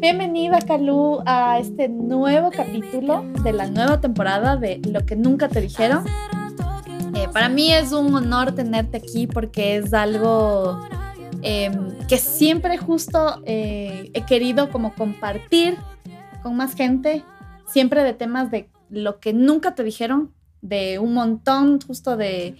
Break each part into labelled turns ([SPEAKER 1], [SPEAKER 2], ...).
[SPEAKER 1] Bienvenida, Calú, a este nuevo capítulo de la nueva temporada de Lo que nunca te dijeron. Eh, para mí es un honor tenerte aquí porque es algo em, que siempre justo eh, he querido como compartir con más gente, siempre de temas de lo que nunca te dijeron, de un montón justo de,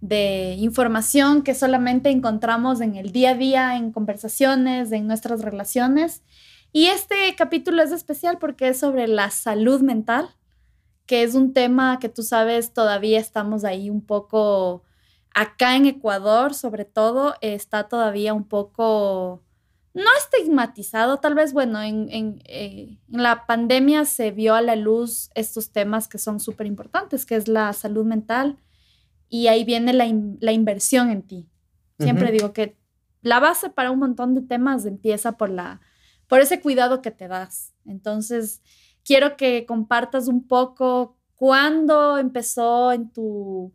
[SPEAKER 1] de información que solamente encontramos en el día a día, en conversaciones, en nuestras relaciones. Y este capítulo es especial porque es sobre la salud mental, que es un tema que tú sabes, todavía estamos ahí un poco, acá en Ecuador sobre todo, está todavía un poco, no estigmatizado, tal vez, bueno, en, en, eh, en la pandemia se vio a la luz estos temas que son súper importantes, que es la salud mental y ahí viene la, la inversión en ti. Siempre digo que la base para un montón de temas empieza por, la, por ese cuidado que te das. Entonces, quiero que compartas un poco cuándo empezó en tu,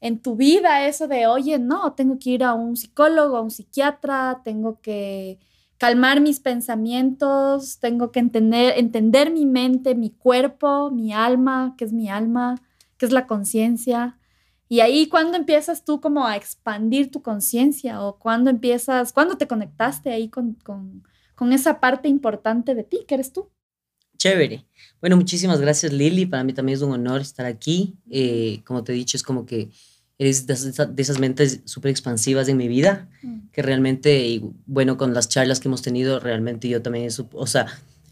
[SPEAKER 1] en tu vida eso de, oye, no, tengo que ir a un psicólogo, a un psiquiatra, tengo que calmar mis pensamientos, tengo que entender, entender mi mente, mi cuerpo, mi alma, qué es mi alma, qué es la conciencia. Y ahí, ¿cuándo empiezas tú como a expandir tu conciencia? ¿O cuándo empiezas, cuándo te conectaste ahí con, con, esa parte importante de ti, que eres tú?
[SPEAKER 2] Chévere. Bueno, muchísimas gracias, Lili. Para mí también es un honor estar aquí. Eh, como te he dicho, es como que eres de esas, mentes súper expansivas en mi vida, que realmente, y bueno, con las charlas que hemos tenido, realmente yo también, o sea,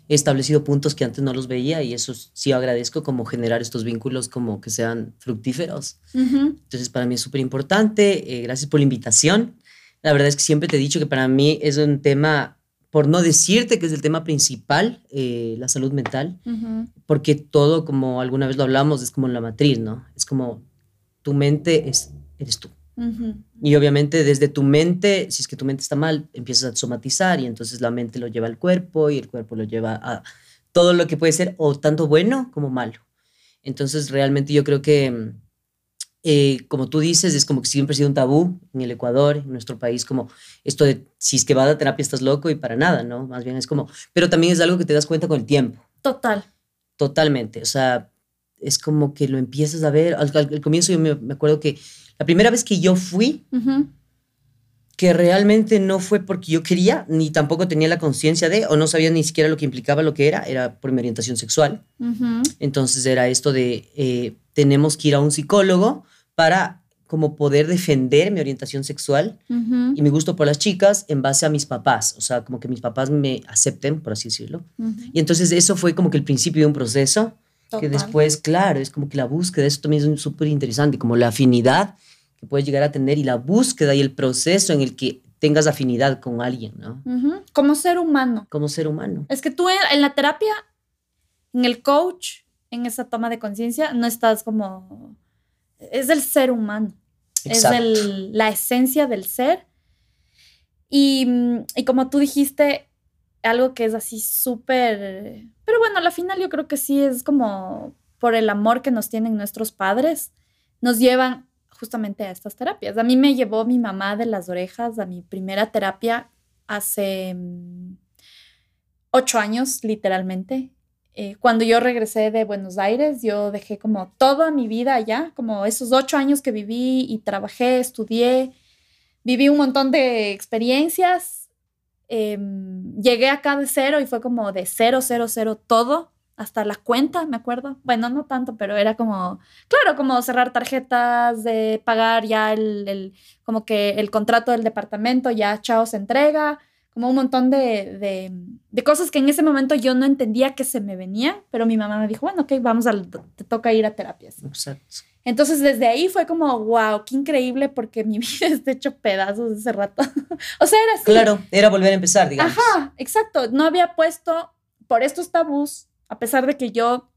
[SPEAKER 2] he establecido puntos que antes no los veía y eso sí agradezco como generar estos vínculos como que sean fructíferos. Entonces para mí es súper importante. Eh, gracias por la invitación. La verdad es que siempre te he dicho que para mí es un tema, por no decirte que es el tema principal, eh, la salud mental, porque todo, como alguna vez lo hablamos, es como la matriz, ¿no? Es como tu mente es, eres tú. Y obviamente desde tu mente, si es que tu mente está mal, empiezas a somatizar y entonces la mente lo lleva al cuerpo y el cuerpo lo lleva a todo lo que puede ser o tanto bueno como malo. Entonces realmente yo creo que, eh, como tú dices, es como que siempre ha sido un tabú en el Ecuador, en nuestro país, como esto de si es que va a terapia estás loco y para nada, ¿no? Más bien es como, pero también es algo que te das cuenta con el tiempo.
[SPEAKER 1] Total.
[SPEAKER 2] Totalmente. O sea, es como que lo empiezas a ver. Al, comienzo yo me, me acuerdo que la primera vez que yo fui, que realmente no fue porque yo quería, ni tampoco tenía la conciencia de, o no sabía ni siquiera lo que implicaba lo que era, era por mi orientación sexual. Entonces era esto de, eh, tenemos que ir a un psicólogo para como poder defender mi orientación sexual y mi gusto por las chicas en base a mis papás, o sea, como que mis papás me acepten, por así decirlo. Y entonces eso fue como que el principio de un proceso que después, claro, es como que la búsqueda, eso también es súper interesante, como la afinidad que puedes llegar a tener y la búsqueda y el proceso en el que tengas afinidad con alguien, ¿no?
[SPEAKER 1] Como ser humano.
[SPEAKER 2] Como ser humano.
[SPEAKER 1] Es que tú en la terapia, en el coach, en esa toma de conciencia, no estás como... Es el ser humano. Exacto. Es la esencia del ser. Y, y como tú dijiste, algo que es así súper... Pero bueno, al final yo creo que sí es como por el amor que nos tienen nuestros padres, nos llevan justamente a estas terapias. A mí me llevó mi mamá de las orejas a mi primera terapia hace mm, ocho años, literalmente. Eh, cuando yo regresé de Buenos Aires, yo dejé como toda mi vida allá, como esos ocho años que viví y trabajé, estudié, viví un montón de experiencias Em, llegué acá de cero y fue como de cero, cero, cero todo, hasta la cuenta, me acuerdo. Bueno, no tanto, pero era como, claro, como cerrar tarjetas, de pagar ya el, el como que el contrato del departamento, ya chao, se entrega, como un montón de, de, de, cosas que en ese momento yo no entendía que se me venían, pero mi mamá me dijo, bueno, ok, vamos a, te toca ir a terapias.
[SPEAKER 2] Exacto.
[SPEAKER 1] Entonces desde ahí fue como, wow, qué increíble porque mi vida está hecho pedazos ese rato. o sea, era así.
[SPEAKER 2] Claro, era volver a empezar, digamos.
[SPEAKER 1] Ajá, exacto. No había puesto por estos tabús, a pesar de que yo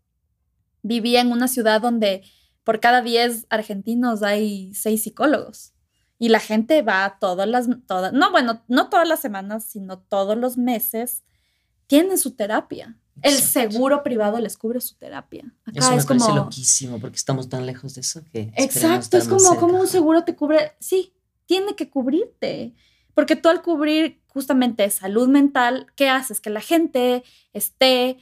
[SPEAKER 1] vivía en una ciudad donde por cada 10 argentinos hay 6 psicólogos. Y la gente va todas las, todas, no, bueno, no todas las semanas, sino todos los meses, tienen su terapia. El seguro privado les cubre su terapia.
[SPEAKER 2] Acá eso me es parece como... loquísimo porque estamos tan lejos de eso que.
[SPEAKER 1] Exacto, es como, como un seguro te cubre. Sí, tiene que cubrirte. Porque tú al cubrir justamente salud mental, ¿qué haces? Que la gente esté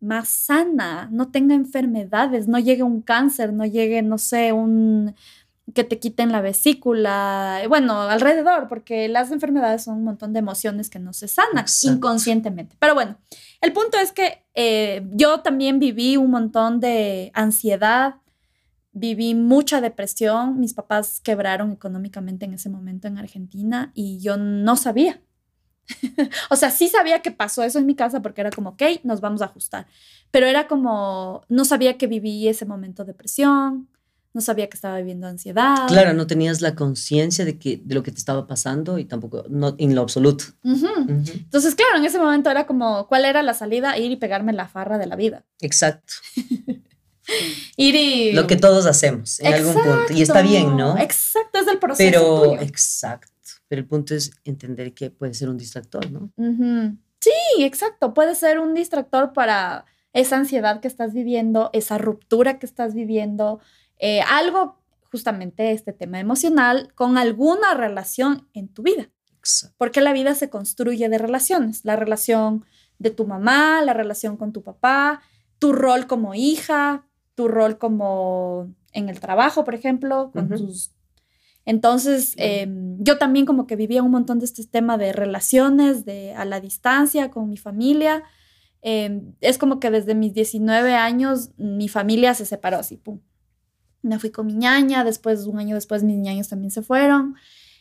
[SPEAKER 1] más sana, no tenga enfermedades, no llegue un cáncer, no llegue, no sé, un que te quiten la vesícula, bueno, alrededor, porque las enfermedades son un montón de emociones que no se sanan inconscientemente. Pero bueno, el punto es que eh, yo también viví un montón de ansiedad, viví mucha depresión, mis papás quebraron económicamente en ese momento en Argentina y yo no sabía. o sea, sí sabía que pasó eso en mi casa porque era como, ok, nos vamos a ajustar, pero era como, no sabía que viví ese momento de depresión, no sabía que estaba viviendo ansiedad.
[SPEAKER 2] Claro, no tenías la conciencia de, que, de lo que te estaba pasando y tampoco, no, en lo absoluto.
[SPEAKER 1] Entonces, claro, en ese momento era como, ¿cuál era la salida? Ir y pegarme la farra de la vida.
[SPEAKER 2] Exacto.
[SPEAKER 1] Ir y...
[SPEAKER 2] Lo que todos hacemos en algún punto. Y está bien, ¿no?
[SPEAKER 1] Exacto, es el proceso.
[SPEAKER 2] Pero, exacto. Pero el punto es entender que puede ser un distractor, ¿no?
[SPEAKER 1] Sí, exacto. Puede ser un distractor para esa ansiedad que estás viviendo, esa ruptura que estás viviendo, eh, algo, justamente este tema emocional, con alguna relación en tu vida. Porque la vida se construye de relaciones, la relación de tu mamá, la relación con tu papá, tu rol como hija, tu rol como en el trabajo, por ejemplo, con tus... Entonces, em, yo también como que vivía un montón de este tema de relaciones, de a la distancia con mi familia. Em, es como que desde mis 19 años mi familia se separó así, pum me fui con mi ñaña, después, un año después, mis ñaños también se fueron.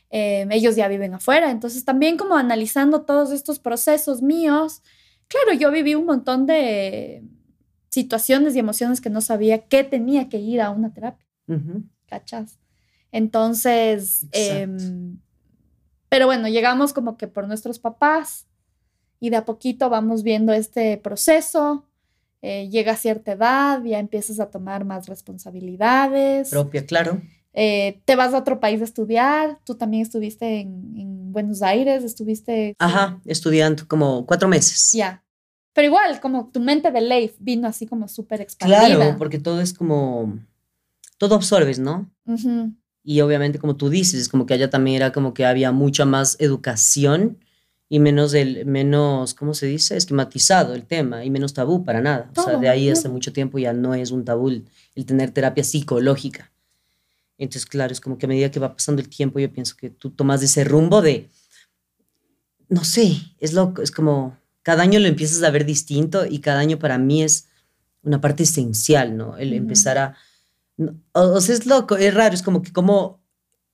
[SPEAKER 1] Em, ellos ya viven afuera. Entonces, también como analizando todos estos procesos míos, claro, yo viví un montón de situaciones y emociones que no sabía que tenía que ir a una terapia. ¿Cachas? Entonces, em, pero bueno, llegamos como que por nuestros papás y de a poquito vamos viendo este proceso. Eh, llega a cierta edad, ya empiezas a tomar más responsabilidades.
[SPEAKER 2] Propia, claro.
[SPEAKER 1] Eh, te vas a otro país a estudiar, tú también estuviste en, Buenos Aires, estuviste...
[SPEAKER 2] Ajá, estudiando como cuatro meses.
[SPEAKER 1] Ya. Pero igual, como tu mente de Leif vino así como súper expandida.
[SPEAKER 2] Claro, porque todo es como... Todo absorbes, ¿no? Y obviamente, como tú dices, es como que allá también era como que había mucha más educación y menos el menos cómo se dice esquematizado el tema y menos tabú para nada. O sea de ahí hace mucho tiempo ya no es un tabú el, tener terapia psicológica. Entonces claro es como que a medida que va pasando el tiempo yo pienso que tú tomas ese rumbo de no sé es loco es como cada año lo empiezas a ver distinto y cada año para mí es una parte esencial no el empezar a o sea es loco es raro es como que como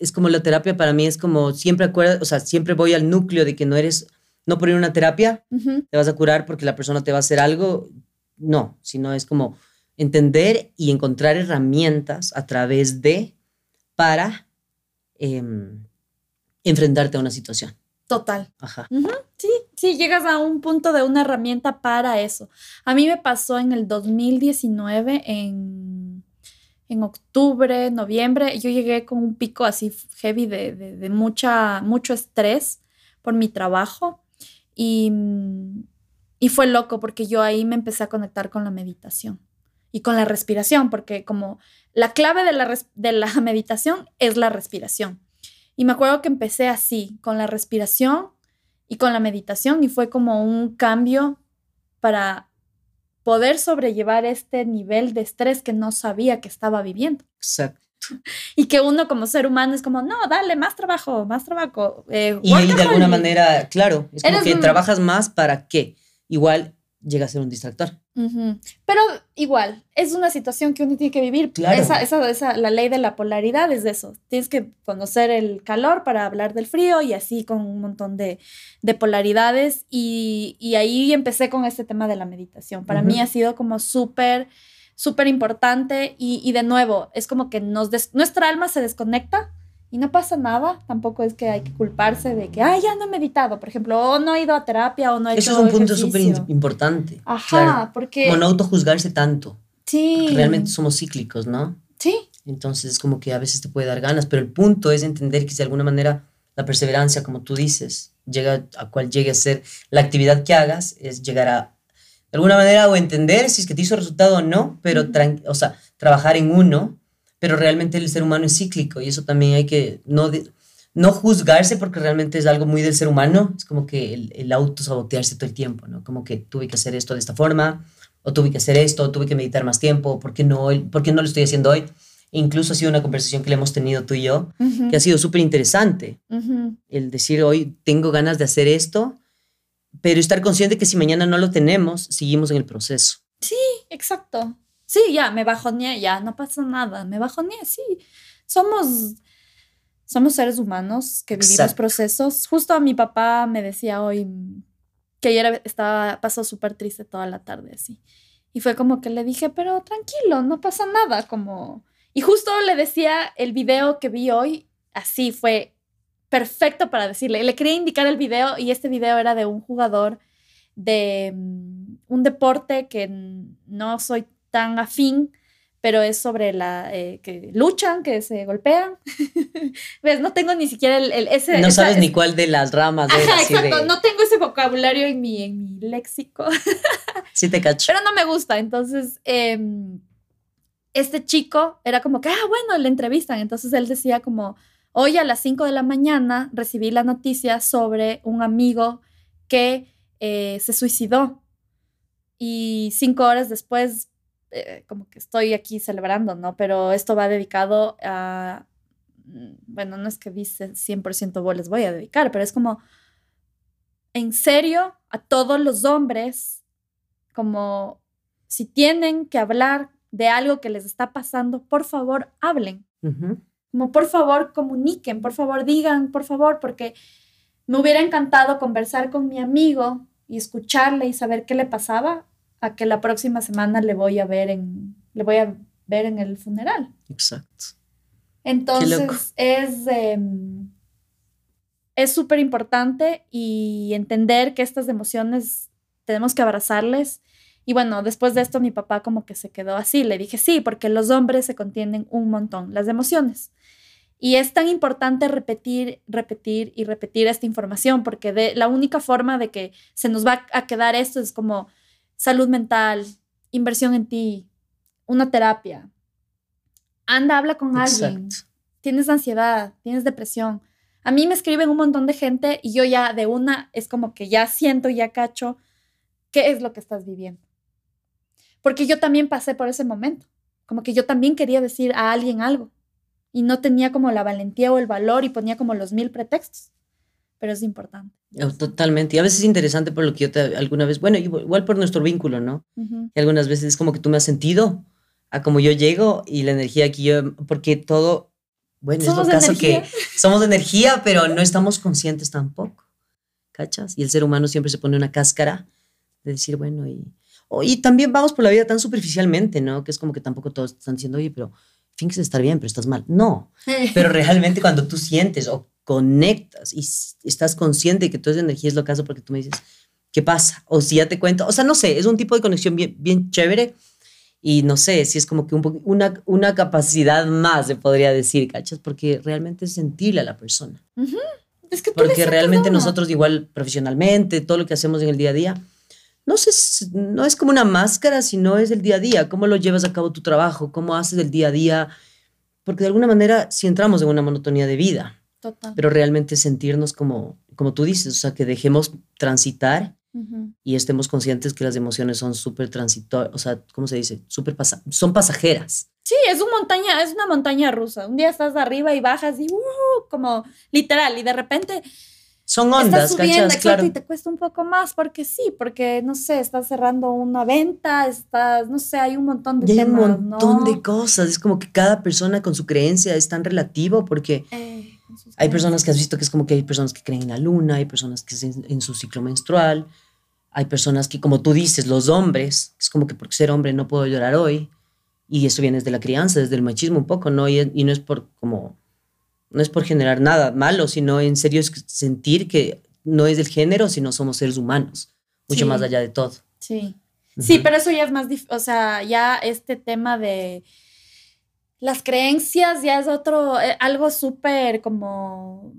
[SPEAKER 2] es como la terapia para mí es como siempre acuerda, o sea, siempre voy al núcleo de que no eres, no por ir a una terapia, te vas a curar porque la persona te va a hacer algo, no, sino es como entender y encontrar herramientas a través de para em, enfrentarte a una situación.
[SPEAKER 1] Total. Ajá. Sí, sí, llegas a un punto de una herramienta para eso. A mí me pasó en el 2019 en en octubre, noviembre, yo llegué con un pico así heavy de, mucha, mucho estrés por mi trabajo y, y, fue loco porque yo ahí me empecé a conectar con la meditación y con la respiración, porque como la clave de la, de la meditación es la respiración. Y me acuerdo que empecé así, con la respiración y con la meditación y fue como un cambio para poder sobrellevar este nivel de estrés que no sabía que estaba viviendo.
[SPEAKER 2] Exacto.
[SPEAKER 1] Y que uno como ser humano es como, no, dale, más trabajo, más trabajo.
[SPEAKER 2] Eh, y de alguna manera, claro, es como que trabajas más para qué. Igual llega a ser un distractor.
[SPEAKER 1] Pero igual, es una situación que uno tiene que vivir. Claro. Esa, esa, la ley de la polaridad es de eso. Tienes que conocer el calor para hablar del frío y así con un montón de, de polaridades. Y, y, ahí empecé con este tema de la meditación. Para mí ha sido como súper, súper importante. Y, y, de nuevo, es como que nos nuestra alma se desconecta y no pasa nada, tampoco es que hay que culparse de que, ay, ya no he meditado, por ejemplo, o no he ido a terapia o no he
[SPEAKER 2] Eso es un punto súper importante.
[SPEAKER 1] Ajá, porque...
[SPEAKER 2] Como no autojuzgarse tanto.
[SPEAKER 1] Sí.
[SPEAKER 2] Realmente somos cíclicos, ¿no?
[SPEAKER 1] Sí.
[SPEAKER 2] Entonces, es como que a veces te puede dar ganas, pero el punto es entender que de alguna manera la perseverancia, como tú dices, llega a cual llegue a ser la actividad que hagas, es llegar a, de alguna manera, o entender si es que te hizo resultado o no, pero, o sea, trabajar en uno pero realmente el ser humano es cíclico y eso también hay que no, no juzgarse porque realmente es algo muy del ser humano, es como que el, el autosabotearse todo el tiempo, ¿no? Como que tuve que hacer esto de esta forma, o tuve que hacer esto, o tuve que meditar más tiempo, ¿por qué no, por qué no lo estoy haciendo hoy? Incluso ha sido una conversación que le hemos tenido tú y yo, que ha sido súper interesante. El decir hoy tengo ganas de hacer esto, pero estar consciente que si mañana no lo tenemos, seguimos en el proceso.
[SPEAKER 1] Sí, exacto. Sí, ya, me bajoneé, ya, no pasa nada, me bajoneé, sí. Somos, somos seres humanos que vivimos procesos. Justo a mi papá me decía hoy que ayer estaba, pasó súper triste toda la tarde, así. Y fue como que le dije, pero tranquilo, no pasa nada, como... Y justo le decía el video que vi hoy, así fue perfecto para decirle. Le quería indicar el video y este video era de un jugador de mm, un deporte que no soy tan afín, pero es sobre la eh, que luchan, que se golpean. ¿Ves? No tengo ni siquiera el, ese...
[SPEAKER 2] No sabes ni cuál de las ramas.
[SPEAKER 1] Ajá, exacto. No tengo ese vocabulario en mi, en mi léxico.
[SPEAKER 2] sí te cacho.
[SPEAKER 1] Pero no me gusta. Entonces, em, este chico era como que, ah, bueno, le entrevistan. Entonces él decía como, hoy a las 5 de la mañana recibí la noticia sobre un amigo que eh, se suicidó. Y cinco horas después eh, como que estoy aquí celebrando, ¿no? Pero esto va dedicado a, mm, bueno, no es que dice 100% vos les voy a dedicar, pero es como, en serio, a todos los hombres, como si tienen que hablar de algo que les está pasando, por favor, hablen. Como por favor, comuniquen, por favor, digan, por favor, porque me hubiera encantado conversar con mi amigo y escucharle y saber qué le pasaba a que la próxima semana le voy a ver en, le voy a ver en el funeral.
[SPEAKER 2] Exacto.
[SPEAKER 1] Entonces es em, es súper importante y entender que estas emociones tenemos que abrazarles. Y bueno, después de esto mi papá como que se quedó así. Le dije, sí, porque los hombres se contienen un montón, las emociones. Y es tan importante repetir, repetir y repetir esta información, porque de, la única forma de que se nos va a quedar esto es como salud mental, inversión en ti, una terapia. Anda, habla con alguien. Tienes ansiedad, tienes depresión. A mí me escriben un montón de gente y yo ya de una es como que ya siento, ya cacho qué es lo que estás viviendo. Porque yo también pasé por ese momento. Como que yo también quería decir a alguien algo y no tenía como la valentía o el valor y ponía como los mil pretextos pero es importante.
[SPEAKER 2] Oh, totalmente. Y a veces es interesante por lo que yo te alguna vez, bueno, igual por nuestro vínculo, ¿no? Y algunas veces es como que tú me has sentido a como yo llego y la energía que yo, porque todo, bueno, es lo caso que somos de energía, pero no estamos conscientes tampoco, ¿cachas? Y el ser humano siempre se pone una cáscara de decir, bueno, y, y también vamos por la vida tan superficialmente, ¿no? Que es como que tampoco todos están diciendo, oye, pero finges estar bien, pero estás mal. No, pero realmente cuando tú sientes o conectas y estás consciente de que toda esa energía es lo que hace porque tú me dices, ¿qué pasa? O si ya te cuento, o sea, no sé, es un tipo de conexión bien, bien chévere y no sé si es como que un una, una capacidad más, se podría decir, ¿cachas? Porque realmente es sentirle a la persona. es que porque realmente nosotros igual profesionalmente, todo lo que hacemos en el día a día, no, sé, no es como una máscara, sino es el día a día, cómo lo llevas a cabo tu trabajo, cómo haces el día a día, porque de alguna manera si entramos en una monotonía de vida, pero realmente sentirnos como, como tú dices, o sea, que dejemos transitar y estemos conscientes que las emociones son súper transitorias, o sea, ¿cómo se dice? Súper son pasajeras.
[SPEAKER 1] Sí, es una montaña, es una montaña rusa. Un día estás arriba y bajas y uh, como literal y de repente
[SPEAKER 2] son ondas,
[SPEAKER 1] estás subiendo, claro. y te cuesta un poco más porque sí, porque no sé, estás cerrando una venta, estás, no sé, hay un montón de
[SPEAKER 2] y hay un montón de cosas, es como que cada persona con su creencia es tan relativo porque eh. Hay personas que has visto que es como que hay personas que creen en la luna, hay personas que en, en su ciclo menstrual, hay personas que, como tú dices, los hombres, es como que por ser hombre no puedo llorar hoy, y eso viene desde la crianza, desde el machismo un poco, ¿no? Y, no es por como, no es por generar nada malo, sino en serio es sentir que no es del género, sino somos seres humanos, mucho más allá de todo.
[SPEAKER 1] Sí. Sí, pero eso ya es más, o sea, ya este tema de las creencias ya es otro, eh, algo súper como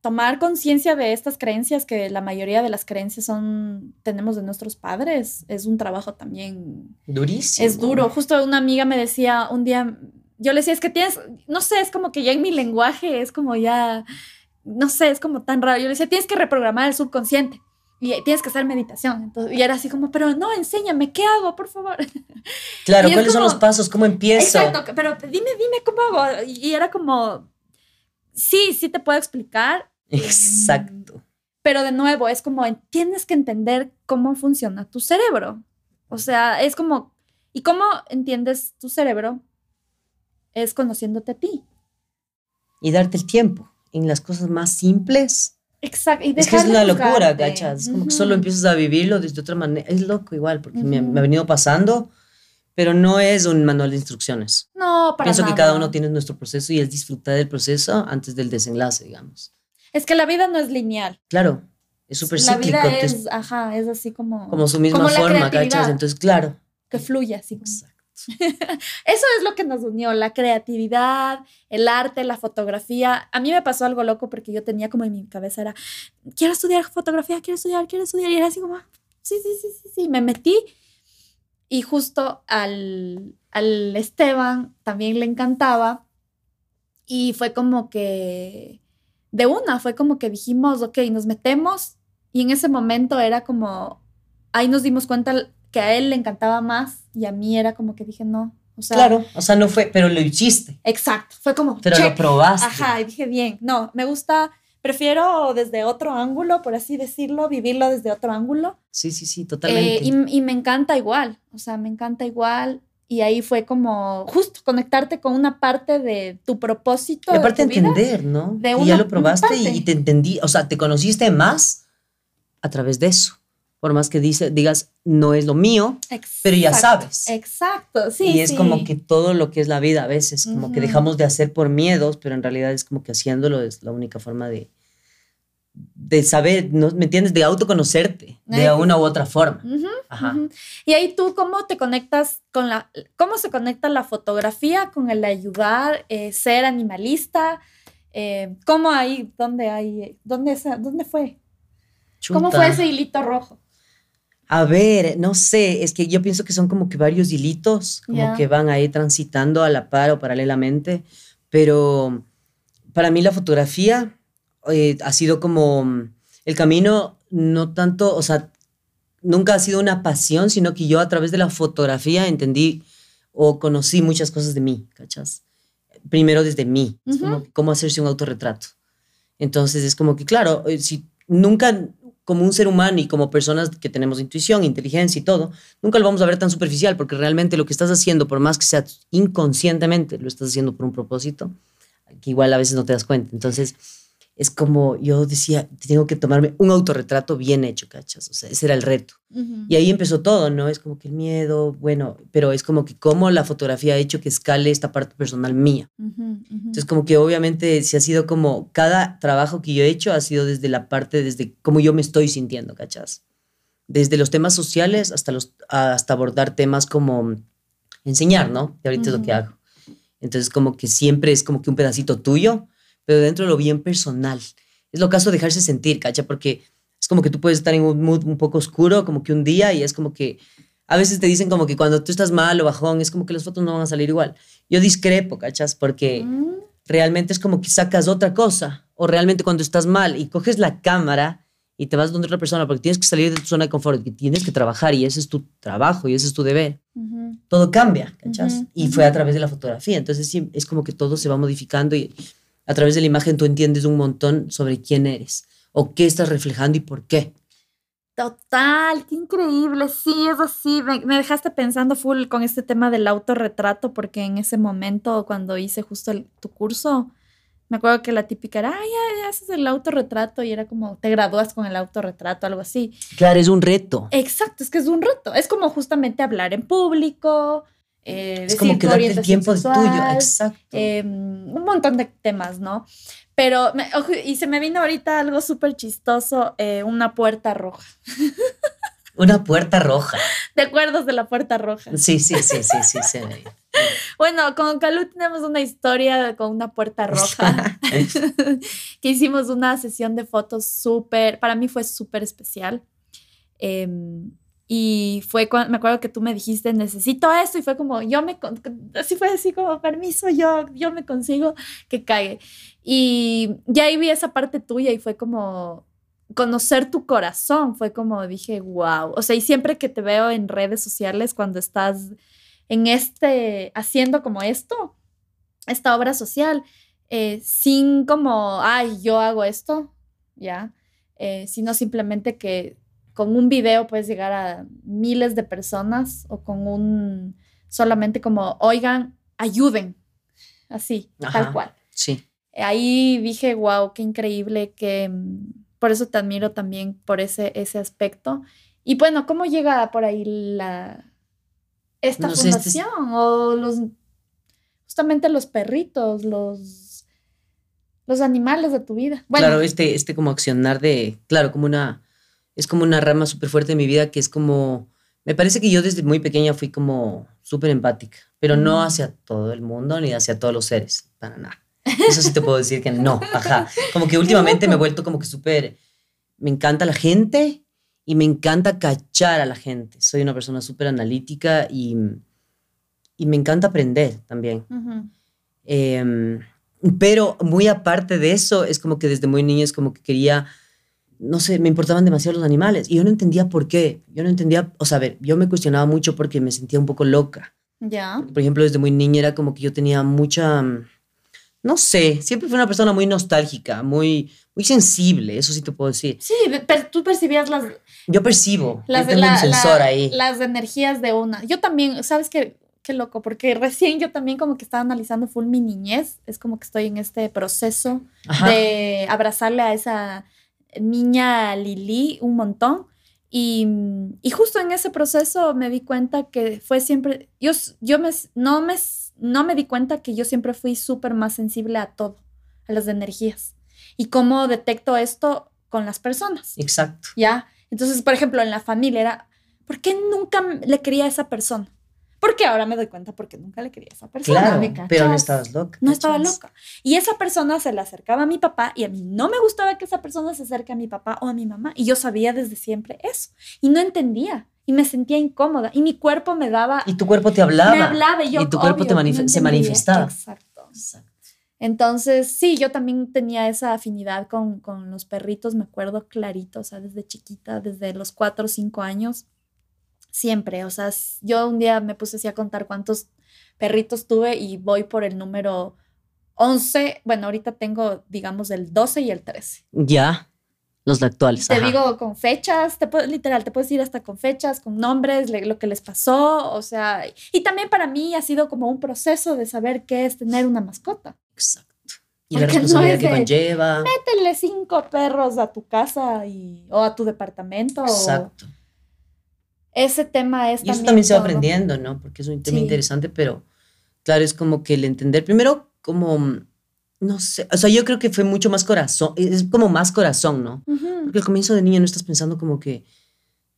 [SPEAKER 1] tomar conciencia de estas creencias, que la mayoría de las creencias son, tenemos de nuestros padres, es un trabajo también.
[SPEAKER 2] Durísimo.
[SPEAKER 1] Es duro. Justo una amiga me decía un día, yo le decía, es que tienes, no sé, es como que ya en mi lenguaje es como ya, no sé, es como tan raro. Yo le decía, tienes que reprogramar el subconsciente y tienes que hacer meditación. Entonces, y era así como, pero no, enséñame, ¿qué hago, por favor?
[SPEAKER 2] Claro, ¿cuáles son los pasos? ¿Cómo empiezo?
[SPEAKER 1] Exacto, pero dime, dime cómo hago. Y era como, sí, sí te puedo explicar.
[SPEAKER 2] Exacto.
[SPEAKER 1] pero de nuevo, es como, tienes que entender cómo funciona tu cerebro. O sea, es como, ¿y cómo entiendes tu cerebro? Es conociéndote a ti.
[SPEAKER 2] Y darte el tiempo en las cosas más simples.
[SPEAKER 1] Exacto.
[SPEAKER 2] es que es una locura, ¿cachas? Es como que solo empiezas a vivirlo desde otra manera. Es loco igual, porque me, me, ha venido pasando, pero no es un manual de instrucciones.
[SPEAKER 1] No, para
[SPEAKER 2] Pienso que cada uno tiene nuestro proceso y es disfrutar del proceso antes del desenlace, digamos.
[SPEAKER 1] Es que la vida no es lineal.
[SPEAKER 2] Claro, es súper cíclico.
[SPEAKER 1] La vida es, ajá, es así como...
[SPEAKER 2] Como su misma forma, ¿cachas? Entonces, claro.
[SPEAKER 1] Que fluye así. Exacto. Eso es lo que nos unió, la creatividad, el arte, la fotografía. A mí me pasó algo loco porque yo tenía como en mi cabeza era, quiero estudiar fotografía, quiero estudiar, quiero estudiar. Y era así como, sí, sí, sí, sí, sí. Me metí y justo al, al Esteban también le encantaba y fue como que, de una, fue como que dijimos, ok, nos metemos y en ese momento era como, ahí nos dimos cuenta que a él le encantaba más y a mí era como que dije no. O sea,
[SPEAKER 2] claro, o sea, no fue, pero lo hiciste.
[SPEAKER 1] Exacto, fue como.
[SPEAKER 2] Pero lo probaste.
[SPEAKER 1] Ajá, y dije bien, no, me gusta, prefiero desde otro ángulo, por así decirlo, vivirlo desde otro ángulo.
[SPEAKER 2] Sí, sí, sí, totalmente.
[SPEAKER 1] Eh, y, y, me encanta igual, o sea, me encanta igual. Y ahí fue como justo conectarte con una parte de tu propósito.
[SPEAKER 2] Y aparte de entender, ¿no? De y ya lo probaste y, y te entendí, o sea, te conociste más a través de eso por más que dice, digas, no es lo mío, pero ya sabes.
[SPEAKER 1] Exacto, sí.
[SPEAKER 2] Y es como que todo lo que es la vida a veces, como que dejamos de hacer por miedos, pero en realidad es como que haciéndolo es la única forma de, de saber, ¿no? ¿me entiendes? De autoconocerte de una u otra forma. Ajá.
[SPEAKER 1] Y ahí tú, ¿cómo te conectas con la, cómo se conecta la fotografía con el ayudar, eh, ser animalista? Eh, ¿Cómo ahí, dónde hay, dónde, dónde fue? ¿Cómo fue ese hilito rojo?
[SPEAKER 2] A ver, no sé, es que yo pienso que son como que varios hilitos, como que van ahí transitando a la par o paralelamente, pero para mí la fotografía eh, ha sido como el camino, no tanto, o sea, nunca ha sido una pasión, sino que yo a través de la fotografía entendí o conocí muchas cosas de mí, ¿cachas? Primero desde mí, como cómo hacerse un autorretrato. Entonces es como que, claro, eh, si nunca, como un ser humano y como personas que tenemos intuición, inteligencia y todo, nunca lo vamos a ver tan superficial porque realmente lo que estás haciendo, por más que sea inconscientemente, lo estás haciendo por un propósito, que igual a veces no te das cuenta. Entonces, es como yo decía, tengo que tomarme un autorretrato bien hecho, ¿cachas? O sea, ese era el reto. Y ahí empezó todo, ¿no? Es como que el miedo, bueno, pero es como que cómo la fotografía ha hecho que escale esta parte personal mía. Entonces, como que obviamente si ha sido como cada trabajo que yo he hecho ha sido desde la parte, desde cómo yo me estoy sintiendo, ¿cachas? Desde los temas sociales hasta, los, hasta abordar temas como enseñar, ¿no? Que ahorita es lo que hago. Entonces, como que siempre es como que un pedacito tuyo pero dentro de lo bien personal. Es lo caso de dejarse sentir, ¿cacha? Porque es como que tú puedes estar en un mood un poco oscuro, como que un día, y es como que a veces te dicen como que cuando tú estás mal o bajón, es como que las fotos no van a salir igual. Yo discrepo, ¿cachas? Porque mm. realmente es como que sacas otra cosa, o realmente cuando estás mal y coges la cámara y te vas donde otra persona, porque tienes que salir de tu zona de confort, que tienes que trabajar y ese es tu trabajo y ese es tu deber. Todo cambia, ¿cachas? Y fue a través de la fotografía. Entonces sí, es como que todo se va modificando y a través de la imagen tú entiendes un montón sobre quién eres o qué estás reflejando y por qué.
[SPEAKER 1] Total, qué increíble, sí, es así. Me, dejaste pensando full con este tema del autorretrato, porque en ese momento, cuando hice justo tu curso, me acuerdo que la típica era, ay, ya, haces el autorretrato y era como, te gradúas con el autorretrato, algo así.
[SPEAKER 2] Claro, es un reto.
[SPEAKER 1] Exacto, es que es un reto. Es como justamente hablar en público, eh,
[SPEAKER 2] es como que darte el tiempo tuyo, exacto.
[SPEAKER 1] Em, un montón de temas, ¿no? Pero, y se me vino ahorita algo súper chistoso, eh, una puerta roja.
[SPEAKER 2] Una puerta roja.
[SPEAKER 1] ¿De acuerdos de la puerta roja?
[SPEAKER 2] Sí, sí, sí, sí, sí. sí.
[SPEAKER 1] bueno, con Calú tenemos una historia con una puerta roja. que hicimos una sesión de fotos súper, para mí fue súper especial. Eh, Y fue cuando, me acuerdo que tú me dijiste, necesito esto, y fue como, yo me, así fue así como, permiso, yo, yo me consigo que caiga. Y ya ahí vi esa parte tuya y fue como, conocer tu corazón, fue como dije, wow, o sea, y siempre que te veo en redes sociales cuando estás en este, haciendo como esto, esta obra social, eh, sin como, ay, yo hago esto, ya, eh, sino simplemente que con un video puedes llegar a miles de personas o con un, solamente como, oigan, ayuden, así, tal cual.
[SPEAKER 2] Sí.
[SPEAKER 1] Ahí dije, wow, qué increíble, que mm, por eso te admiro también por ese, ese aspecto. Y bueno, ¿cómo llega por ahí la, esta fundación? O los, justamente los perritos, los, los animales de tu vida.
[SPEAKER 2] claro, este, este como accionar de, claro, como una, es como una rama súper fuerte de mi vida que es como, me parece que yo desde muy pequeña fui como súper empática, pero no hacia todo el mundo ni hacia todos los seres, para nada. Eso sí te puedo decir que no, ajá. Como que últimamente me he vuelto como que súper, me encanta la gente y me encanta cachar a la gente. Soy una persona súper analítica y, y, me encanta aprender también. Em, pero muy aparte de eso, es como que desde muy niña es como que quería, no sé, me importaban demasiado los animales y yo no entendía por qué. Yo no entendía, o sea, a ver, yo me cuestionaba mucho porque me sentía un poco loca.
[SPEAKER 1] Ya.
[SPEAKER 2] Por ejemplo, desde muy niña era como que yo tenía mucha no sé, siempre fui una persona muy nostálgica, muy, muy sensible, eso sí te puedo decir.
[SPEAKER 1] Sí, pero tú percibías las...
[SPEAKER 2] Yo percibo, las, tengo un sensor ahí.
[SPEAKER 1] Las energías de una. Yo también, ¿sabes qué? Qué loco, porque recién yo también como que estaba analizando full mi niñez, es como que estoy en este proceso de abrazarle a esa niña Lili un montón. Y, y, justo en ese proceso me di cuenta que fue siempre, yo, yo me, no me no me di cuenta que yo siempre fui súper más sensible a todo, a las energías. Y cómo detecto esto con las personas.
[SPEAKER 2] Exacto.
[SPEAKER 1] ¿Ya? Entonces, por ejemplo, en la familia era, ¿por qué nunca le quería a esa persona? Porque ahora me doy cuenta porque nunca le quería a esa persona.
[SPEAKER 2] Claro, pero no estabas loca.
[SPEAKER 1] No estaba loca. Y esa persona se le acercaba a mi papá y a mí no me gustaba que esa persona se acerque a mi papá o a mi mamá. Y yo sabía desde siempre eso. Y no entendía y me sentía incómoda y mi cuerpo me daba...
[SPEAKER 2] Y tu cuerpo te hablaba.
[SPEAKER 1] Me hablaba y yo...
[SPEAKER 2] Y tu cuerpo te se manifestaba.
[SPEAKER 1] Exacto. Entonces, sí, yo también tenía esa afinidad con, con, los perritos, me acuerdo clarito, o sea, desde chiquita, desde los cuatro o cinco años, siempre, o sea, yo un día me puse así a contar cuántos perritos tuve y voy por el número 11, bueno, ahorita tengo, digamos, el 12 y el 13.
[SPEAKER 2] Ya. Los actuales.
[SPEAKER 1] Te digo con fechas, te literal, te puedes ir hasta con fechas, con nombres, lo que les pasó, o sea, y también para mí ha sido como un proceso de saber qué es tener una mascota.
[SPEAKER 2] Exacto. Y la responsabilidad que conlleva.
[SPEAKER 1] Métele cinco perros a tu casa y, o a tu departamento.
[SPEAKER 2] Exacto.
[SPEAKER 1] Ese tema es
[SPEAKER 2] y eso también se va aprendiendo, ¿no? Porque es un tema interesante, pero claro, es como que el entender primero como no sé, o sea, yo creo que fue mucho más corazón, es como más corazón, ¿no? Porque al comienzo de niña no estás pensando como que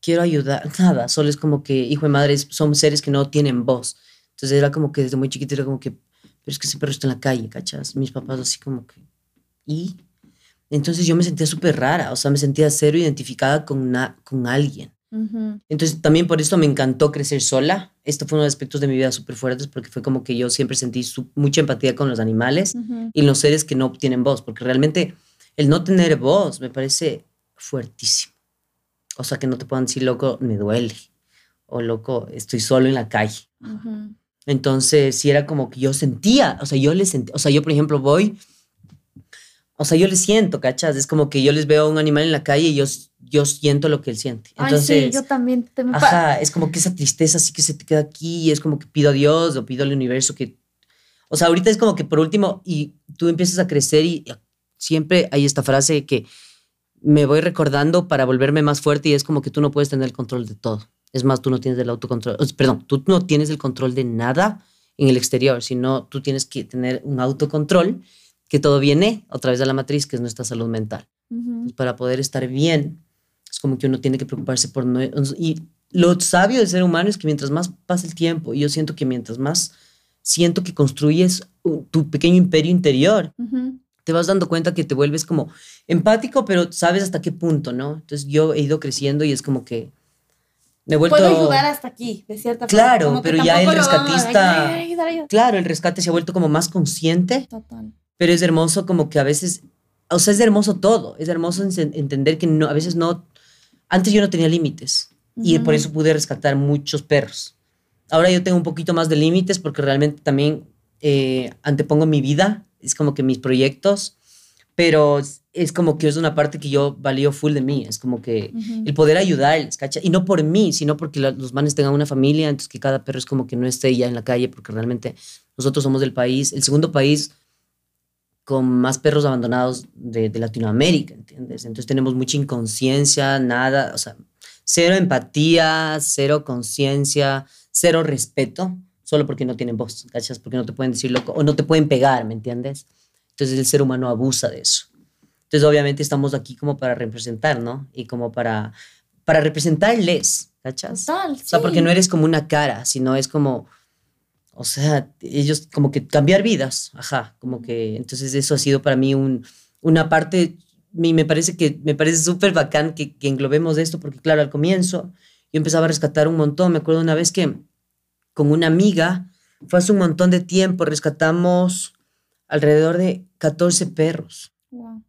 [SPEAKER 2] quiero ayudar, nada, solo es como que hijo de madre son seres que no tienen voz. Entonces era como que desde muy chiquito era como que, pero es que perro está en la calle, ¿cachas? Mis papás así como que, ¿y? Entonces yo me sentía súper rara, o sea, me sentía cero identificada con, una, con alguien. Entonces también por eso me encantó crecer sola. Esto fue uno de los aspectos de mi vida súper fuertes porque fue como que yo siempre sentí mucha empatía con los animales y los seres que no tienen voz, porque realmente el no tener voz me parece fuertísimo. O sea, que no te puedan decir, loco, me duele. O loco, estoy solo en la calle. Entonces, sí era como que yo sentía, o sea, yo le sentía, o sea, yo por ejemplo voy, o sea, yo le siento, ¿cachas? Es como que yo les veo a un animal en la calle y yo yo siento lo que él siente. Entonces,
[SPEAKER 1] Ay, sí, yo también. Te
[SPEAKER 2] ajá, es como que esa tristeza así que se te queda aquí y es como que pido a Dios o pido al universo que... O sea, ahorita es como que por último y tú empiezas a crecer y siempre hay esta frase que me voy recordando para volverme más fuerte y es como que tú no puedes tener el control de todo. Es más, tú no tienes el autocontrol, perdón, tú no tienes el control de nada en el exterior, sino tú tienes que tener un autocontrol que todo viene a través de la matriz, que es nuestra salud mental. Para poder estar bien es como que uno tiene que preocuparse por no... Y lo sabio del ser humano es que mientras más pasa el tiempo, y yo siento que mientras más siento que construyes tu pequeño imperio interior, te vas dando cuenta que te vuelves como empático, pero sabes hasta qué punto, ¿no? Entonces yo he ido creciendo y es como que Me he vuelto...
[SPEAKER 1] Puedo ayudar hasta aquí, de cierta forma.
[SPEAKER 2] Claro, pero ya el rescatista-
[SPEAKER 1] ay,
[SPEAKER 2] Claro, el rescate se ha vuelto como más consciente,
[SPEAKER 1] Total.
[SPEAKER 2] Pero es hermoso como que a veces, o sea, es hermoso todo, es hermoso en- entender que no, a veces no, antes yo no tenía límites y por eso pude rescatar muchos perros. Ahora yo tengo un poquito más de límites porque realmente también eh, antepongo mi vida, es como que mis proyectos, pero es, como que es una parte que yo valío full de mí, es como que
[SPEAKER 1] Ujú.
[SPEAKER 2] el poder ayudarles, ¿cacha? Y no por mí, sino porque la- los manes tengan una familia, entonces que cada perro es como que no esté ya en la calle, porque realmente nosotros somos del país, el segundo país con más perros abandonados de, de Latinoamérica, ¿entiendes? Entonces tenemos mucha inconsciencia, nada, o sea, cero empatía, cero conciencia, cero respeto, solo porque no tienen voz, ¿cachas? Porque no te pueden decir loco, o no te pueden pegar, ¿me entiendes? Entonces el ser humano abusa de eso. Entonces obviamente estamos aquí como para representar, ¿no? Y como para, para representarles, ¿cachas?
[SPEAKER 1] Total,
[SPEAKER 2] O sea, porque
[SPEAKER 1] sí.
[SPEAKER 2] no eres como una cara, sino es como, o sea, ellos como que cambiar vidas, ajá, como que, entonces eso ha sido para mí un, una parte, y me parece que, me parece súper bacán que, que englobemos esto, porque claro, al comienzo yo empezaba a rescatar un montón, me acuerdo una vez que con una amiga, fue hace un montón de tiempo, rescatamos alrededor de 14 perros,
[SPEAKER 1] Wow.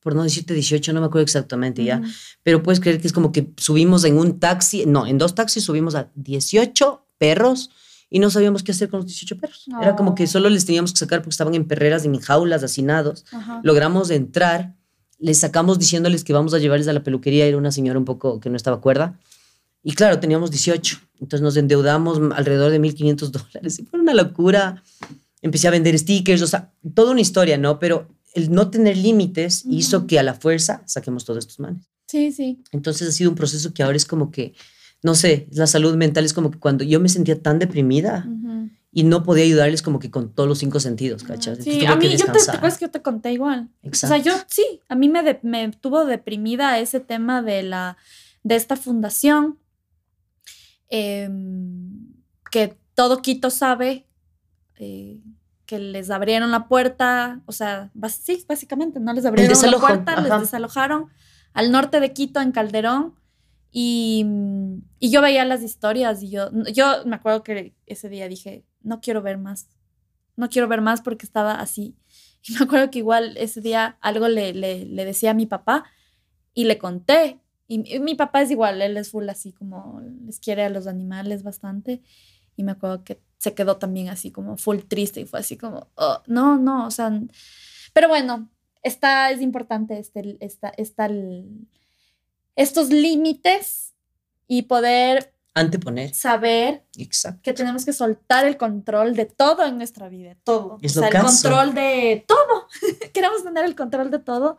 [SPEAKER 2] por no decirte 18, no me acuerdo exactamente ya,
[SPEAKER 1] Ujú.
[SPEAKER 2] pero puedes creer que es como que subimos en un taxi, no, en dos taxis subimos a 18 perros y no sabíamos qué hacer con los 18 perros. Era como que
[SPEAKER 1] Oh.
[SPEAKER 2] solo les teníamos que sacar porque estaban en perreras, en jaulas, hacinados.
[SPEAKER 1] Ajá.
[SPEAKER 2] Logramos entrar, les sacamos diciéndoles que vamos a llevarles a la peluquería, era una señora un poco que no estaba cuerda. Y claro, teníamos 18, entonces nos endeudamos alrededor de 1.500 dólares. Y fue una locura. Empecé a vender stickers, o sea, toda una historia, ¿no? Pero el no tener límites hizo
[SPEAKER 1] Ujú.
[SPEAKER 2] que a la fuerza saquemos todos estos manes.
[SPEAKER 1] Sí, sí.
[SPEAKER 2] Entonces ha sido un proceso que ahora es como que, no sé, la salud mental es como que cuando yo me sentía tan deprimida y no podía ayudarles como que con todos los cinco sentidos, ¿cachas?
[SPEAKER 1] Sí,
[SPEAKER 2] tuve
[SPEAKER 1] a
[SPEAKER 2] que
[SPEAKER 1] mí, yo te, ¿te acuerdas que yo te conté igual?
[SPEAKER 2] Exacto.
[SPEAKER 1] O sea, yo sí, a mí me, de- me tuvo deprimida ese tema de, la, de esta fundación, em, que todo Quito sabe eh, que les abrieron la puerta, o sea, sí, básicamente, no les abrieron la puerta, les desalojaron al norte de Quito, en Calderón, y, y yo veía las historias y yo, yo me acuerdo que ese día dije, no quiero ver más, no quiero ver más porque estaba así. Y me acuerdo que igual ese día algo le, le, le decía a mi papá y le conté. Y, mi- mi papá es igual, él es full así como les quiere a los animales bastante. Y me acuerdo que se quedó también así como full triste y fue así como, "Oh, no, no, o sea, pero bueno, está, es importante este, esta, esta, estos límites y poder
[SPEAKER 2] Anteponer.
[SPEAKER 1] saber
[SPEAKER 2] Exacto.
[SPEAKER 1] que tenemos que soltar el control de todo en nuestra vida, todo.
[SPEAKER 2] Es
[SPEAKER 1] o sea,
[SPEAKER 2] lo
[SPEAKER 1] el
[SPEAKER 2] caso.
[SPEAKER 1] control de todo. Queremos tener el control de todo.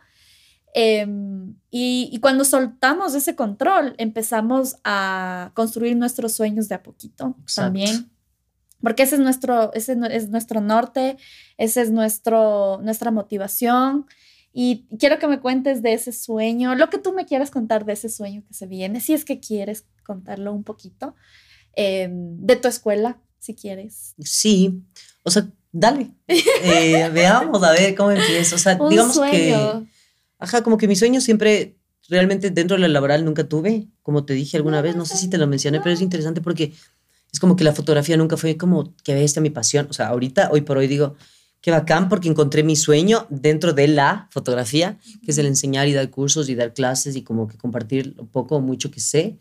[SPEAKER 1] Em, y, y cuando soltamos ese control, empezamos a construir nuestros sueños de a poquito
[SPEAKER 2] Exacto.
[SPEAKER 1] también. Porque ese es nuestro, ese es nuestro norte, ese es nuestro, nuestra motivación. Y quiero que me cuentes de ese sueño, lo que tú me quieras contar de ese sueño que se viene, si es que quieres contarlo un poquito, em, de tu escuela, si quieres.
[SPEAKER 2] Sí. O sea, dale. Eh, veamos a ver cómo empieza. O sea,
[SPEAKER 1] Un
[SPEAKER 2] digamos
[SPEAKER 1] sueño.
[SPEAKER 2] que. Ajá, como que mi sueño siempre, realmente dentro de la laboral nunca tuve, como te dije alguna
[SPEAKER 1] No,
[SPEAKER 2] vez,
[SPEAKER 1] no
[SPEAKER 2] sé si te lo mencioné, pero es interesante porque es como que la fotografía nunca fue como que bestia mi pasión. O sea, ahorita, hoy por hoy digo, qué bacán porque encontré mi sueño dentro de la fotografía, que es el enseñar y dar cursos y dar clases y como que compartir lo poco o mucho que sé,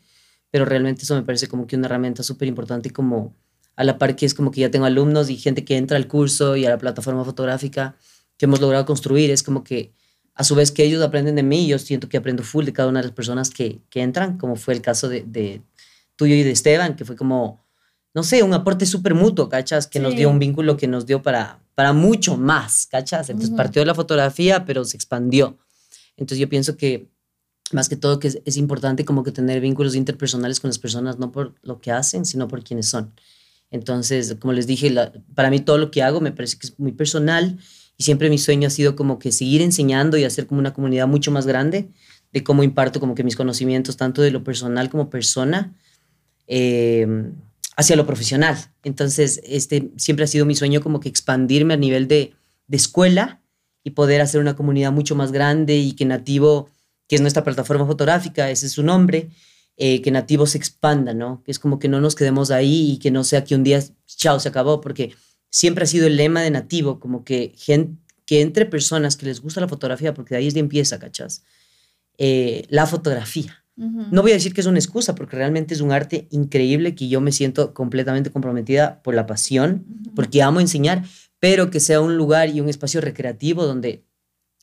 [SPEAKER 2] pero realmente eso me parece como que una herramienta súper importante y como a la par que es como que ya tengo alumnos y gente que entra al curso y a la plataforma fotográfica que hemos logrado construir, es como que a su vez que ellos aprenden de mí, yo siento que aprendo full de cada una de las personas que, que entran, como fue el caso de, de tuyo y de Esteban, que fue como, no sé, un aporte súper mutuo, ¿cachas? Que nos
[SPEAKER 1] Sí.
[SPEAKER 2] dio un vínculo que nos dio para, para mucho más, ¿cachas? Entonces
[SPEAKER 1] Ujú.
[SPEAKER 2] partió de la fotografía, pero se expandió. Entonces yo pienso que más que todo que es, es importante como que tener vínculos interpersonales con las personas, no por lo que hacen, sino por quienes son. Entonces, como les dije, la- para mí todo lo que hago me parece que es muy personal y siempre mi sueño ha sido como que seguir enseñando y hacer como una comunidad mucho más grande de cómo imparto como que mis conocimientos, tanto de lo personal como persona, eh, hacia lo profesional. Entonces, este siempre ha sido mi sueño como que expandirme a nivel de, escuela y poder hacer una comunidad mucho más grande y que Nativo, que es nuestra plataforma fotográfica, ese es su nombre, eh, que Nativo se expanda, ¿no? Que es como que no nos quedemos ahí y que no sea que un día, chao, se acabó, porque siempre ha sido el lema de Nativo, como que, gente, que entre personas que les gusta la fotografía, porque de ahí es de empieza, ¿cachas? Eh, la fotografía. No voy a decir que es una excusa, porque realmente es un arte increíble que yo me siento completamente comprometida por la pasión, porque amo enseñar, pero que sea un lugar y un espacio recreativo donde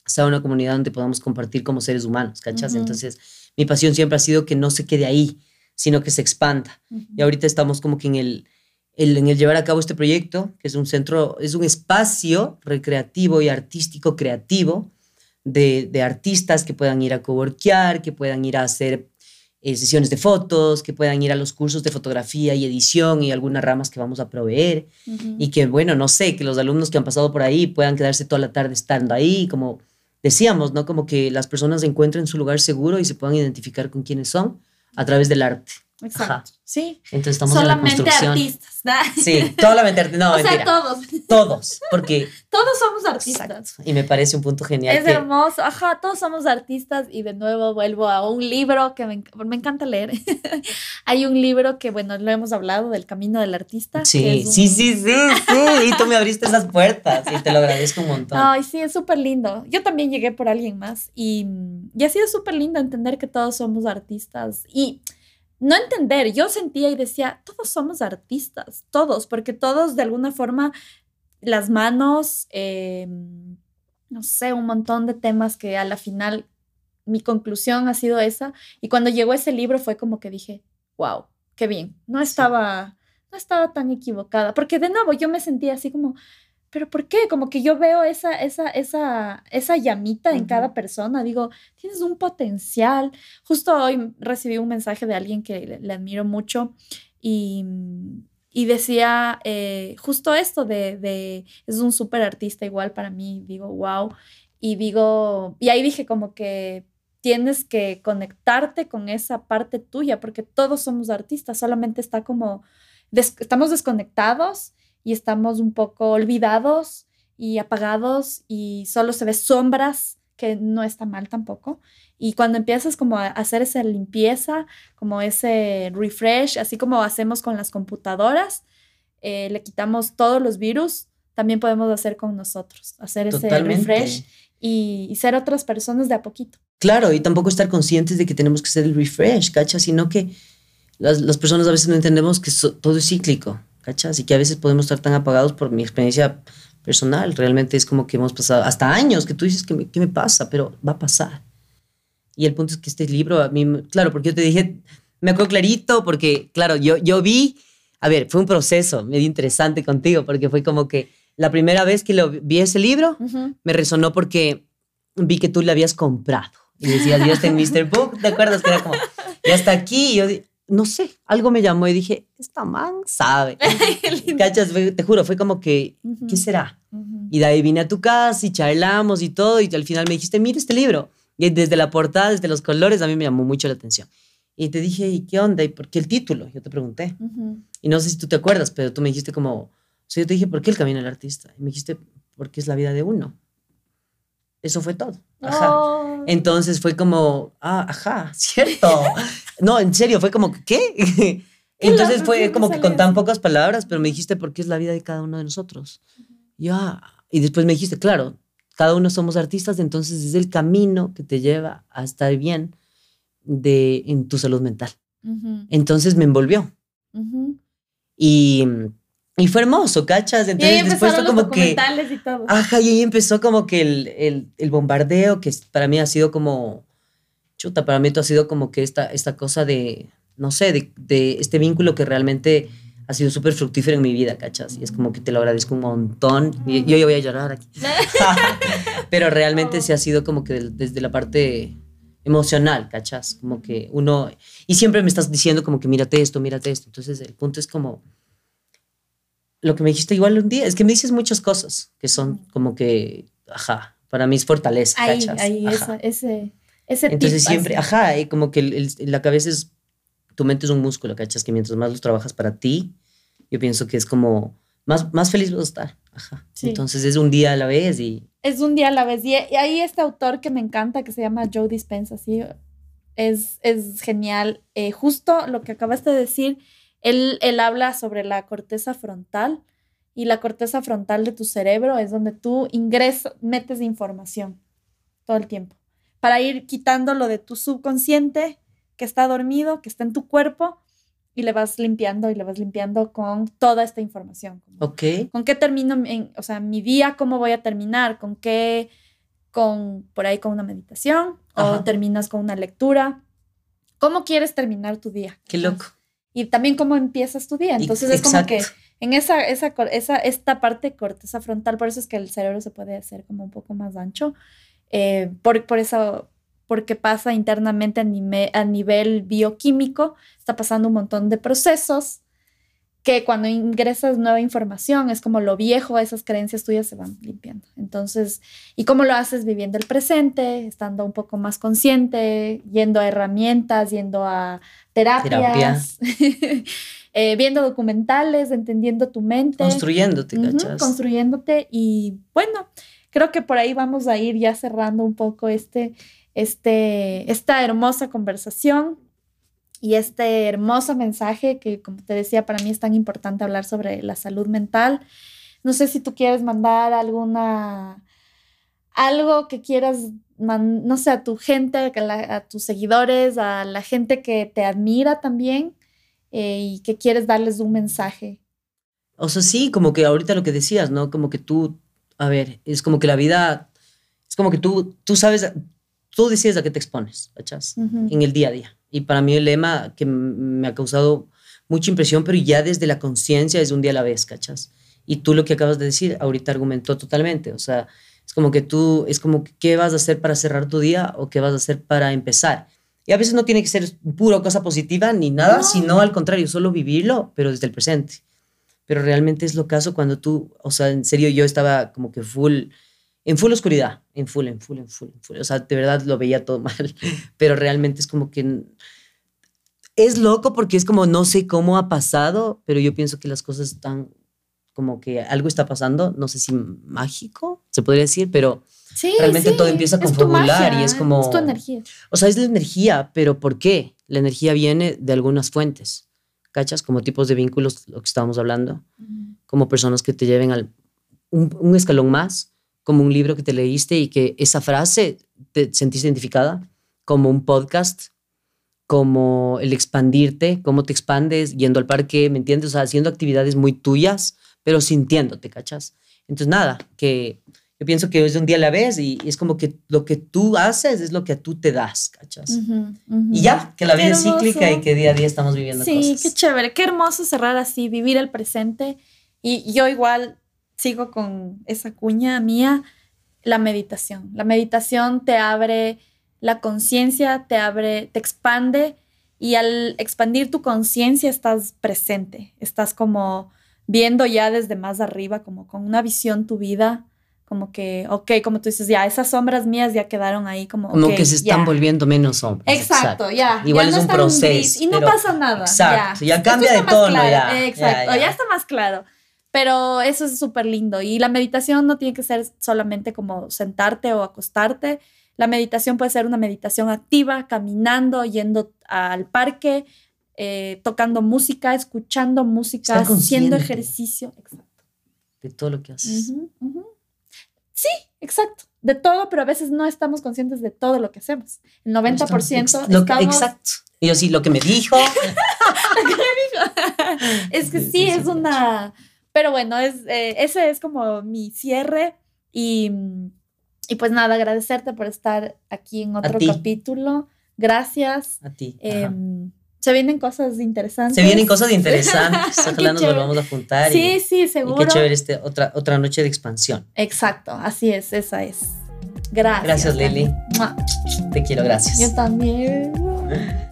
[SPEAKER 2] sea una comunidad donde podamos compartir como seres humanos, ¿cachas? Entonces, mi pasión siempre ha sido que no se quede ahí, sino que se expanda. Y ahorita estamos como que en el, en el llevar a cabo este proyecto, que es un centro, es un espacio recreativo y artístico creativo de, de artistas que puedan ir a coworkear, que puedan ir a hacer eh, sesiones de fotos, que puedan ir a los cursos de fotografía y edición y algunas ramas que vamos a proveer. Y que, bueno, no sé, que los alumnos que han pasado por ahí puedan quedarse toda la tarde estando ahí, como decíamos, ¿no? Como que las personas encuentren su lugar seguro y se puedan identificar con quiénes son a través del arte.
[SPEAKER 1] Exacto. Sí.
[SPEAKER 2] Entonces estamos Solamente en la construcción.
[SPEAKER 1] artistas. ¿no?
[SPEAKER 2] Sí, solamente artistas. No,
[SPEAKER 1] o sea, todos.
[SPEAKER 2] Todos, porque...
[SPEAKER 1] todos somos artistas.
[SPEAKER 2] Y me parece un punto genial.
[SPEAKER 1] Es hermoso. Ajá, todos somos artistas y de nuevo vuelvo a un libro que me, me encanta leer. Hay un libro que, bueno, lo hemos hablado, del Camino del Artista.
[SPEAKER 2] Sí, sí, sí, sí, sí. Y tú me abriste esas puertas y te lo agradezco un montón.
[SPEAKER 1] Ay, sí, es súper lindo. Yo también llegué por alguien más y, y ha sido súper lindo entender que todos somos artistas. Y no entender, yo sentía y decía, todos somos artistas, todos, porque todos de alguna forma, las manos, em, no sé, un montón de temas que a la final mi conclusión ha sido esa. Y cuando llegó ese libro fue como que dije, wow, qué bien, no estaba, no estaba tan equivocada, porque de nuevo yo me sentía así como, pero ¿por qué? Como que yo veo esa, esa, esa, esa llamita en cada persona. Digo, tienes un potencial. Justo hoy recibí un mensaje de alguien que le, admiro mucho y, y decía eh, justo esto de, de es un súper artista igual para mí. Digo, wow. Y digo, y ahí dije como que tienes que conectarte con esa parte tuya, porque todos somos artistas, solamente está como, estamos desconectados y estamos un poco olvidados y apagados y solo se ve sombras, que no está mal tampoco. Y cuando empiezas como a hacer esa limpieza, como ese refresh, así como hacemos con las computadoras, eh, le quitamos todos los virus, también podemos hacer con nosotros, hacer ese refresh y, ser otras personas de a poquito.
[SPEAKER 2] Claro, y tampoco estar conscientes de que tenemos que hacer el refresh, ¿cacha? Sino que las, las personas a veces no entendemos que todo es cíclico. ¿Cachas? Y que a veces podemos estar tan apagados por mi experiencia personal. Realmente es como que hemos pasado hasta años que tú dices, ¿qué me, qué me pasa? Pero va a pasar. Y el punto es que este libro, a mí, claro, porque yo te dije, me acuerdo clarito, porque, claro, yo, yo vi, a ver, fue un proceso medio interesante contigo, porque fue como que la primera vez que lo, vi ese libro, me resonó porque vi que tú le habías comprado. Y decías, yo está en Mr. Book, ¿te acuerdas? Que era como, ya está aquí. Y yo no sé, algo me llamó y dije, esta man sabe. ¿Cachas? Te juro, fue como que, ¿qué será? Y de ahí vine a tu casa y charlamos y todo, y al final me dijiste, mira este libro. Y desde la portada, desde los colores, a mí me llamó mucho la atención. Y te dije, ¿y qué onda? ¿Y por qué el título? Yo te pregunté. Y no sé si tú te acuerdas, pero tú me dijiste como, o sea, yo te dije, ¿por qué el camino del artista? Y me dijiste, porque es la vida de uno. Eso fue todo. Ajá. Oh. Entonces fue como, ah, ajá, cierto. no, en serio, fue como, ¿qué? Entonces fue como que con tan pocas palabras, pero me dijiste, ¿por qué es la vida de cada uno de nosotros? Ya. Y después me dijiste, claro, cada uno somos artistas, entonces es el camino que te lleva a estar bien de, en tu salud mental. Entonces me envolvió. Y y fue hermoso, ¿cachas?
[SPEAKER 1] Entonces después fue como que... Y todo.
[SPEAKER 2] Ajá, y ahí empezó como que el, el, el, bombardeo, que para mí ha sido como... Chuta, para mí todo ha sido como que esta, esta cosa de, no sé, de, de este vínculo que realmente ha sido súper fructífero en mi vida, ¿cachas? Y es como que te lo agradezco un montón. Y yo, yo voy a llorar aquí. Pero realmente sí ha sido como que desde la parte emocional, ¿cachas? Como que uno... Y siempre me estás diciendo como que mírate esto, mírate esto. Entonces el punto es como lo que me dijiste igual un día, es que me dices muchas cosas que son como que, ajá, para mí es fortaleza,
[SPEAKER 1] ahí, Ahí, ese, ese
[SPEAKER 2] Entonces siempre, ajá, y como que la cabeza es, tu mente es un músculo, ¿cachas? Que mientras más lo trabajas para ti, yo pienso que es como, más, más feliz vas a estar, ajá. Entonces es un día a la vez y...
[SPEAKER 1] Es un día a la vez. Y, ahí este autor que me encanta, que se llama Joe Dispenza, ¿sí? es, es genial. Eh, justo lo que acabaste de decir, él, él habla sobre la corteza frontal y la corteza frontal de tu cerebro es donde tú ingresas, metes información todo el tiempo para ir quitando lo de tu subconsciente que está dormido, que está en tu cuerpo y le vas limpiando y le vas limpiando con toda esta información.
[SPEAKER 2] Ok.
[SPEAKER 1] ¿Con qué termino, en, o sea, mi día, cómo voy a terminar? ¿Con qué, con, por ahí con una meditación? ¿O terminas con una lectura? ¿Cómo quieres terminar tu día?
[SPEAKER 2] Qué loco.
[SPEAKER 1] Y también cómo empiezas tu día. Entonces es como que en esa, esa, esa, esta parte corteza frontal, por eso es que el cerebro se puede hacer como un poco más ancho. Eh, por, por eso, porque pasa internamente a, a nivel bioquímico, está pasando un montón de procesos que cuando ingresas nueva información es como lo viejo, esas creencias tuyas se van limpiando. Entonces, ¿y cómo lo haces viviendo el presente, estando un poco más consciente, yendo a herramientas, yendo a terapias, eh, viendo documentales, entendiendo tu mente?
[SPEAKER 2] Construyéndote, ¿cachas?
[SPEAKER 1] construyéndote y bueno, creo que por ahí vamos a ir ya cerrando un poco este, este, esta hermosa conversación y este hermoso mensaje que, como te decía, para mí es tan importante hablar sobre la salud mental. No sé si tú quieres mandar alguna, algo que quieras, no sé, a tu gente, a, tus seguidores, a la gente que te admira también eh, y que quieres darles un mensaje.
[SPEAKER 2] O sea, sí, como que ahorita lo que decías, ¿no? Como que tú a ver, es como que la vida, es como que tú, tú sabes, tú decides a qué te expones, ¿cachas? En el día a día. Y para mí el lema que me ha causado mucha impresión, pero ya desde la conciencia es un día a la vez, ¿cachas? Y tú lo que acabas de decir ahorita argumentó totalmente, o sea, es como que tú, es como que qué vas a hacer para cerrar tu día o qué vas a hacer para empezar. Y a veces no tiene que ser puro cosa positiva ni nada, sino al contrario, solo vivirlo, pero desde el presente pero realmente es lo caso cuando tú, o sea, en serio yo estaba como que full, en full oscuridad, en full, en full, en full, en full. O sea, de verdad lo veía todo mal, pero realmente es como que es loco porque es como no sé cómo ha pasado, pero yo pienso que las cosas están como que algo está pasando, no sé si mágico, se podría decir, pero sí, realmente todo empieza a conformular y es como...
[SPEAKER 1] Es tu energía.
[SPEAKER 2] O sea, es la energía, pero ¿por qué? La energía viene de algunas fuentes. ¿cachas? Como tipos de vínculos, lo que estábamos hablando, como personas que te lleven al un, escalón más, como un libro que te leíste y que esa frase te sentiste identificada, como un podcast, como el expandirte, cómo te expandes yendo al parque, ¿me entiendes? O sea, haciendo actividades muy tuyas, pero sintiéndote, ¿cachas? Entonces, nada, que yo pienso que es un día a la vez y, es como que lo que tú haces es lo que tú te das, ¿cachas? Y ya, que la vida es cíclica y que día a día estamos viviendo
[SPEAKER 1] sí,
[SPEAKER 2] cosas.
[SPEAKER 1] Sí, qué chévere, qué hermoso cerrar así, vivir el presente. Y yo igual sigo con esa cuña mía, la meditación. La meditación te abre la conciencia, te abre, te expande y al expandir tu conciencia estás presente, estás como viendo ya desde más arriba, como con una visión tu vida como que, ok, como tú dices, ya esas sombras mías ya quedaron ahí como...
[SPEAKER 2] Como que se están volviendo menos sombras.
[SPEAKER 1] Exacto, ya.
[SPEAKER 2] Igual es un proceso.
[SPEAKER 1] y no pasa nada.
[SPEAKER 2] Exacto, ya, cambia de tono, ya.
[SPEAKER 1] Exacto, ya, está más claro. Pero eso es súper lindo. Y la meditación no tiene que ser solamente como sentarte o acostarte. La meditación puede ser una meditación activa, caminando, yendo al parque, eh, tocando música, escuchando música, haciendo ejercicio. Exacto.
[SPEAKER 2] De todo lo que haces.
[SPEAKER 1] Sí, exacto. De todo, pero a veces no estamos conscientes de todo lo que hacemos. El 90%
[SPEAKER 2] lo estamos... Exacto. Y yo sí, lo que me dijo.
[SPEAKER 1] lo que me dijo. es que sí, es una... Pero bueno, es, eh, ese es como mi cierre y, y, pues nada, agradecerte por estar aquí en otro capítulo. Gracias.
[SPEAKER 2] A ti.
[SPEAKER 1] Em, se vienen cosas interesantes.
[SPEAKER 2] Se vienen cosas interesantes. Ojalá nos volvamos a juntar.
[SPEAKER 1] Sí, sí, seguro.
[SPEAKER 2] Y qué chévere este, otra, otra noche de expansión.
[SPEAKER 1] Exacto, así es, esa es. Gracias.
[SPEAKER 2] Gracias, Lili. Te quiero, gracias.
[SPEAKER 1] Yo también.